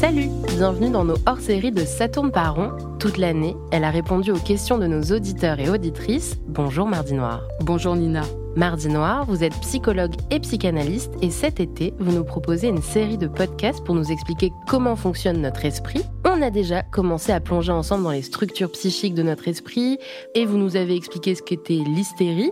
Salut Bienvenue dans nos hors-séries de Saturne par rond. Toute l'année, elle a répondu aux questions de nos auditeurs et auditrices. Bonjour Mardi Noir. Bonjour Nina. Mardi Noir, vous êtes psychologue et psychanalyste et cet été, vous nous proposez une série de podcasts pour nous expliquer comment fonctionne notre esprit. On a déjà commencé à plonger ensemble dans les structures psychiques de notre esprit et vous nous avez expliqué ce qu'était l'hystérie.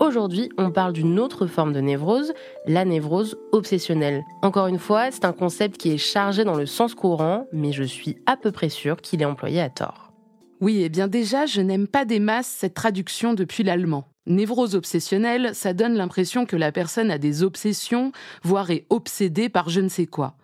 Aujourd'hui, on parle d'une autre forme de névrose, la névrose obsessionnelle. Encore une fois, c'est un concept qui est chargé dans le sens courant, mais je suis à peu près sûre qu'il est employé à tort. Oui, et eh bien déjà, je n'aime pas des masses cette traduction depuis l'allemand. Névrose obsessionnelle, ça donne l'impression que la personne a des obsessions, voire est obsédée par je ne sais quoi.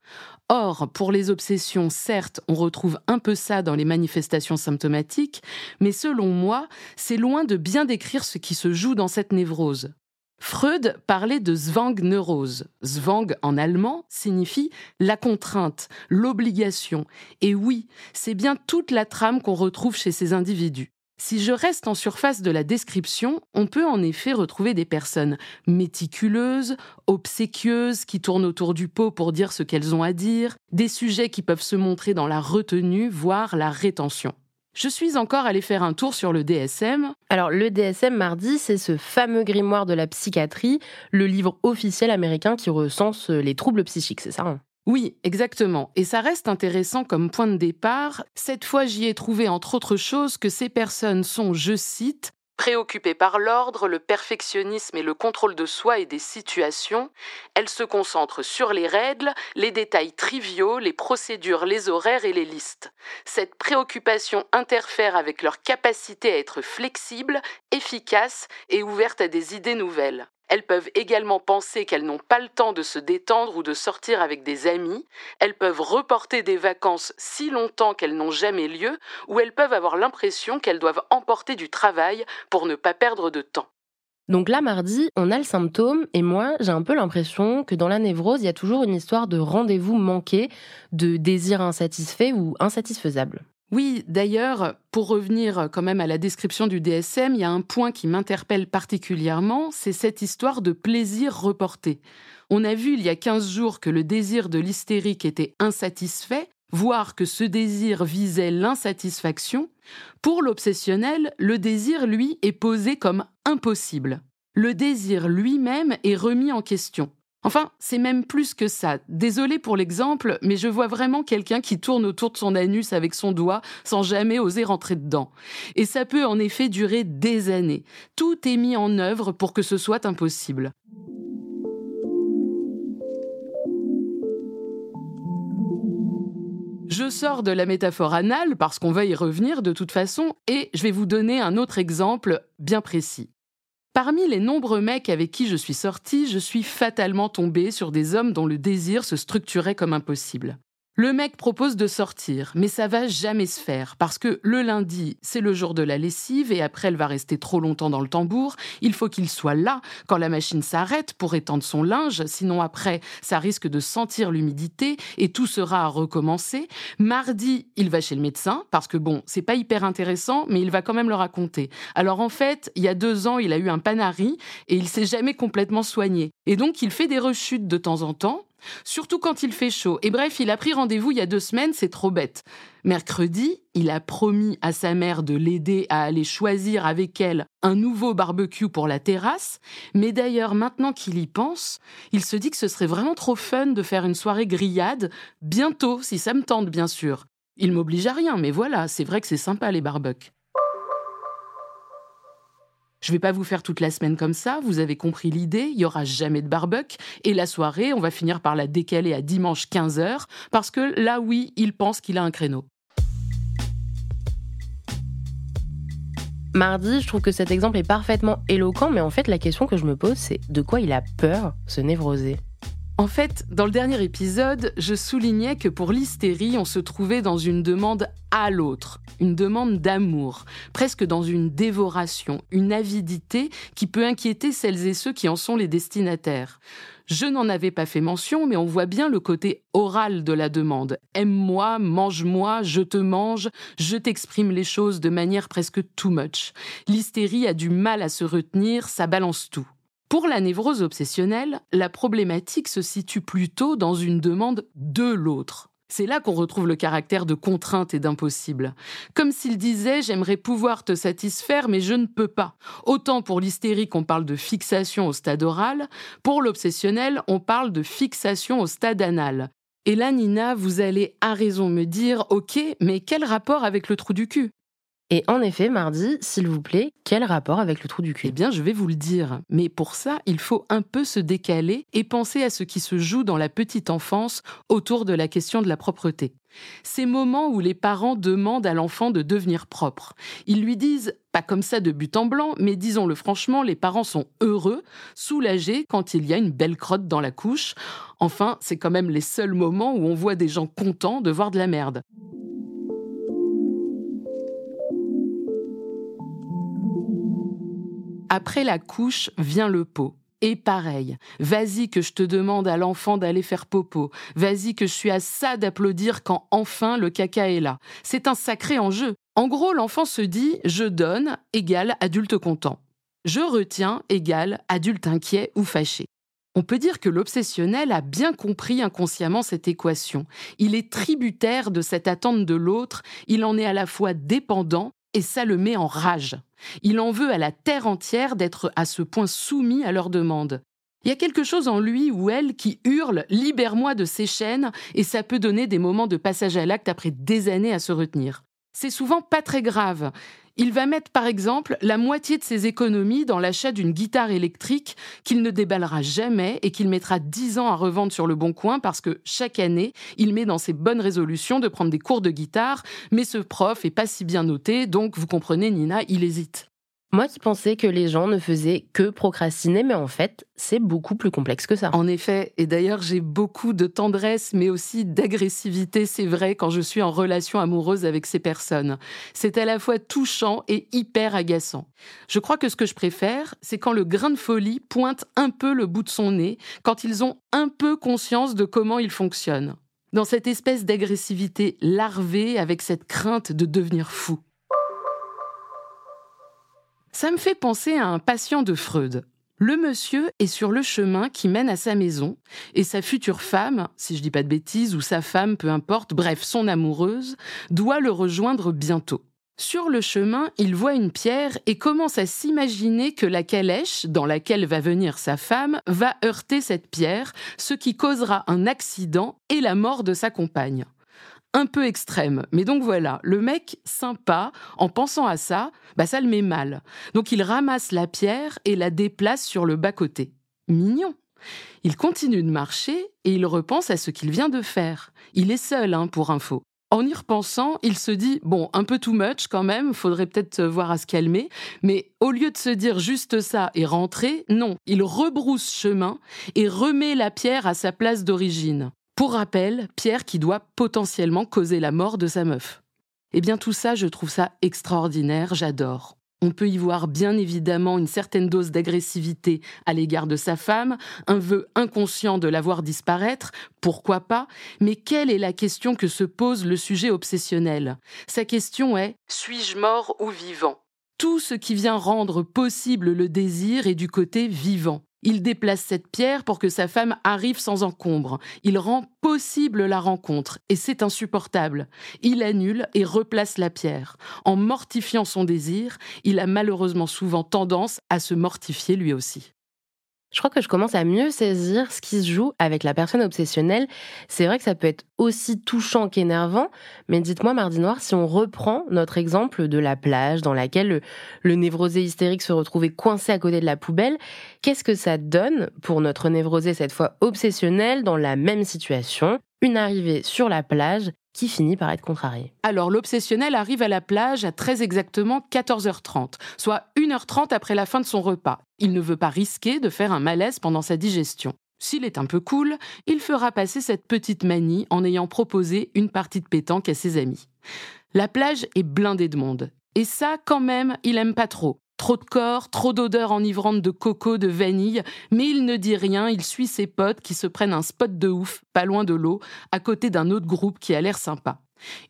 Or, pour les obsessions, certes, on retrouve un peu ça dans les manifestations symptomatiques, mais selon moi, c'est loin de bien décrire ce qui se joue dans cette névrose. Freud parlait de Zwangneurose. Zwang en allemand signifie la contrainte, l'obligation. Et oui, c'est bien toute la trame qu'on retrouve chez ces individus. Si je reste en surface de la description, on peut en effet retrouver des personnes méticuleuses, obséquieuses, qui tournent autour du pot pour dire ce qu'elles ont à dire, des sujets qui peuvent se montrer dans la retenue, voire la rétention. Je suis encore allée faire un tour sur le DSM. Alors le DSM mardi, c'est ce fameux grimoire de la psychiatrie, le livre officiel américain qui recense les troubles psychiques, c'est ça hein? Oui, exactement. Et ça reste intéressant comme point de départ. Cette fois, j'y ai trouvé, entre autres choses, que ces personnes sont, je cite, Préoccupées par l'ordre, le perfectionnisme et le contrôle de soi et des situations, elles se concentrent sur les règles, les détails triviaux, les procédures, les horaires et les listes. Cette préoccupation interfère avec leur capacité à être flexible, efficace et ouverte à des idées nouvelles. Elles peuvent également penser qu'elles n'ont pas le temps de se détendre ou de sortir avec des amis. Elles peuvent reporter des vacances si longtemps qu'elles n'ont jamais lieu, ou elles peuvent avoir l'impression qu'elles doivent emporter du travail pour ne pas perdre de temps. Donc là, mardi, on a le symptôme, et moi, j'ai un peu l'impression que dans la névrose, il y a toujours une histoire de rendez-vous manqué, de désir insatisfait ou insatisfaisable. Oui, d'ailleurs, pour revenir quand même à la description du DSM, il y a un point qui m'interpelle particulièrement, c'est cette histoire de plaisir reporté. On a vu il y a 15 jours que le désir de l'hystérique était insatisfait, voire que ce désir visait l'insatisfaction. Pour l'obsessionnel, le désir, lui, est posé comme impossible. Le désir lui-même est remis en question. Enfin, c'est même plus que ça. Désolé pour l'exemple, mais je vois vraiment quelqu'un qui tourne autour de son anus avec son doigt sans jamais oser rentrer dedans. Et ça peut en effet durer des années. Tout est mis en œuvre pour que ce soit impossible. Je sors de la métaphore anale parce qu'on va y revenir de toute façon et je vais vous donner un autre exemple bien précis. Parmi les nombreux mecs avec qui je suis sortie, je suis fatalement tombée sur des hommes dont le désir se structurait comme impossible. Le mec propose de sortir, mais ça va jamais se faire parce que le lundi, c'est le jour de la lessive et après elle va rester trop longtemps dans le tambour. Il faut qu'il soit là quand la machine s'arrête pour étendre son linge, sinon après, ça risque de sentir l'humidité et tout sera à recommencer. Mardi, il va chez le médecin parce que bon, c'est pas hyper intéressant, mais il va quand même le raconter. Alors en fait, il y a deux ans, il a eu un panari et il s'est jamais complètement soigné. Et donc, il fait des rechutes de temps en temps Surtout quand il fait chaud. Et bref, il a pris rendez-vous il y a deux semaines, c'est trop bête. Mercredi, il a promis à sa mère de l'aider à aller choisir avec elle un nouveau barbecue pour la terrasse. Mais d'ailleurs, maintenant qu'il y pense, il se dit que ce serait vraiment trop fun de faire une soirée grillade, bientôt, si ça me tente, bien sûr. Il m'oblige à rien, mais voilà, c'est vrai que c'est sympa les barbecues. Je vais pas vous faire toute la semaine comme ça, vous avez compris l'idée, il y aura jamais de barbecue et la soirée, on va finir par la décaler à dimanche 15h parce que là oui, il pense qu'il a un créneau. Mardi, je trouve que cet exemple est parfaitement éloquent, mais en fait, la question que je me pose, c'est de quoi il a peur, ce névrosé? En fait, dans le dernier épisode, je soulignais que pour l'hystérie, on se trouvait dans une demande à l'autre, une demande d'amour, presque dans une dévoration, une avidité qui peut inquiéter celles et ceux qui en sont les destinataires. Je n'en avais pas fait mention, mais on voit bien le côté oral de la demande. Aime-moi, mange-moi, je te mange, je t'exprime les choses de manière presque too much. L'hystérie a du mal à se retenir, ça balance tout. Pour la névrose obsessionnelle, la problématique se situe plutôt dans une demande de l'autre. C'est là qu'on retrouve le caractère de contrainte et d'impossible. Comme s'il disait J'aimerais pouvoir te satisfaire, mais je ne peux pas. Autant pour l'hystérique, on parle de fixation au stade oral, pour l'obsessionnel, on parle de fixation au stade anal. Et là, Nina, vous allez à raison me dire Ok, mais quel rapport avec le trou du cul? Et en effet, mardi, s'il vous plaît, quel rapport avec le trou du cul? Eh bien, je vais vous le dire. Mais pour ça, il faut un peu se décaler et penser à ce qui se joue dans la petite enfance autour de la question de la propreté. Ces moments où les parents demandent à l'enfant de devenir propre. Ils lui disent, pas comme ça de but en blanc, mais disons-le franchement, les parents sont heureux, soulagés quand il y a une belle crotte dans la couche. Enfin, c'est quand même les seuls moments où on voit des gens contents de voir de la merde. Après la couche vient le pot. Et pareil, vas-y que je te demande à l'enfant d'aller faire popo, vas-y que je suis à ça d'applaudir quand enfin le caca est là. C'est un sacré enjeu. En gros, l'enfant se dit je donne égale adulte content. Je retiens égale adulte inquiet ou fâché. On peut dire que l'obsessionnel a bien compris inconsciemment cette équation. Il est tributaire de cette attente de l'autre, il en est à la fois dépendant et ça le met en rage. Il en veut à la terre entière d'être à ce point soumis à leurs demandes. Il y a quelque chose en lui ou elle qui hurle Libère-moi de ces chaînes et ça peut donner des moments de passage à l'acte après des années à se retenir. C'est souvent pas très grave. Il va mettre par exemple la moitié de ses économies dans l'achat d'une guitare électrique qu'il ne déballera jamais et qu'il mettra 10 ans à revendre sur le bon coin parce que chaque année, il met dans ses bonnes résolutions de prendre des cours de guitare, mais ce prof est pas si bien noté, donc vous comprenez Nina, il hésite. Moi qui pensais que les gens ne faisaient que procrastiner, mais en fait, c'est beaucoup plus complexe que ça. En effet, et d'ailleurs j'ai beaucoup de tendresse, mais aussi d'agressivité, c'est vrai, quand je suis en relation amoureuse avec ces personnes. C'est à la fois touchant et hyper agaçant. Je crois que ce que je préfère, c'est quand le grain de folie pointe un peu le bout de son nez, quand ils ont un peu conscience de comment ils fonctionnent. Dans cette espèce d'agressivité larvée avec cette crainte de devenir fou. Ça me fait penser à un patient de Freud. Le monsieur est sur le chemin qui mène à sa maison, et sa future femme, si je dis pas de bêtises, ou sa femme, peu importe, bref, son amoureuse, doit le rejoindre bientôt. Sur le chemin, il voit une pierre et commence à s'imaginer que la calèche dans laquelle va venir sa femme va heurter cette pierre, ce qui causera un accident et la mort de sa compagne un peu extrême. Mais donc voilà, le mec sympa, en pensant à ça, bah ça le met mal. Donc il ramasse la pierre et la déplace sur le bas-côté. Mignon. Il continue de marcher et il repense à ce qu'il vient de faire. Il est seul, hein, pour info. En y repensant, il se dit bon, un peu too much quand même, faudrait peut-être voir à se calmer, mais au lieu de se dire juste ça et rentrer, non, il rebrousse chemin et remet la pierre à sa place d'origine. Pour rappel, Pierre qui doit potentiellement causer la mort de sa meuf. Eh bien tout ça, je trouve ça extraordinaire, j'adore. On peut y voir bien évidemment une certaine dose d'agressivité à l'égard de sa femme, un vœu inconscient de la voir disparaître, pourquoi pas, mais quelle est la question que se pose le sujet obsessionnel? Sa question est suis-je mort ou vivant? Tout ce qui vient rendre possible le désir est du côté vivant. Il déplace cette pierre pour que sa femme arrive sans encombre. Il rend possible la rencontre, et c'est insupportable. Il annule et replace la pierre. En mortifiant son désir, il a malheureusement souvent tendance à se mortifier lui aussi. Je crois que je commence à mieux saisir ce qui se joue avec la personne obsessionnelle. C'est vrai que ça peut être aussi touchant qu'énervant, mais dites-moi, Mardi Noir, si on reprend notre exemple de la plage dans laquelle le, névrosé hystérique se retrouvait coincé à côté de la poubelle, qu'est-ce que ça donne pour notre névrosé cette fois obsessionnel dans la même situation? Une arrivée sur la plage qui finit par être contrarié. Alors l'obsessionnel arrive à la plage à très exactement 14h30, soit 1h30 après la fin de son repas. Il ne veut pas risquer de faire un malaise pendant sa digestion. S'il est un peu cool, il fera passer cette petite manie en ayant proposé une partie de pétanque à ses amis. La plage est blindée de monde. Et ça, quand même, il aime pas trop. Trop de corps, trop d'odeurs enivrantes de coco, de vanille, mais il ne dit rien, il suit ses potes qui se prennent un spot de ouf, pas loin de l'eau, à côté d'un autre groupe qui a l'air sympa.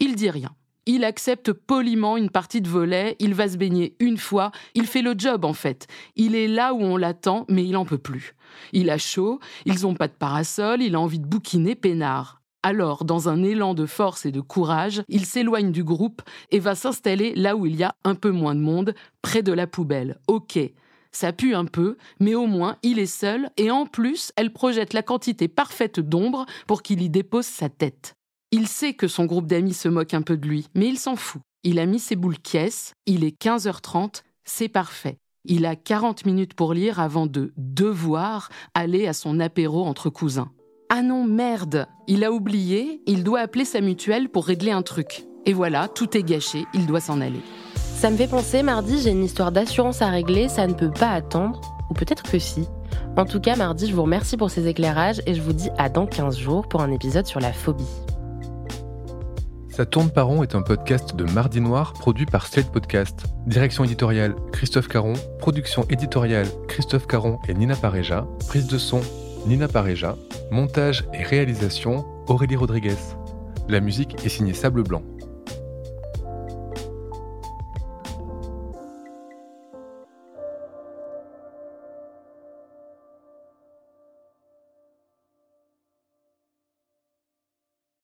Il dit rien. Il accepte poliment une partie de volet, il va se baigner une fois, il fait le job en fait. Il est là où on l'attend, mais il en peut plus. Il a chaud, ils ont pas de parasol, il a envie de bouquiner peinard. Alors, dans un élan de force et de courage, il s'éloigne du groupe et va s'installer là où il y a un peu moins de monde, près de la poubelle. Ok, ça pue un peu, mais au moins il est seul et en plus, elle projette la quantité parfaite d'ombre pour qu'il y dépose sa tête. Il sait que son groupe d'amis se moque un peu de lui, mais il s'en fout. Il a mis ses boules caisses, il est 15h30, c'est parfait. Il a 40 minutes pour lire avant de devoir aller à son apéro entre cousins. Ah non, merde Il a oublié, il doit appeler sa mutuelle pour régler un truc. Et voilà, tout est gâché, il doit s'en aller. Ça me fait penser, mardi, j'ai une histoire d'assurance à régler, ça ne peut pas attendre. Ou peut-être que si. En tout cas, mardi, je vous remercie pour ces éclairages et je vous dis à dans 15 jours pour un épisode sur la phobie. Ça tourne par rond est un podcast de Mardi Noir produit par Slate Podcast. Direction éditoriale Christophe Caron, production éditoriale Christophe Caron et Nina Pareja, prise de son Nina Pareja, montage et réalisation Aurélie Rodriguez. La musique est signée Sable Blanc.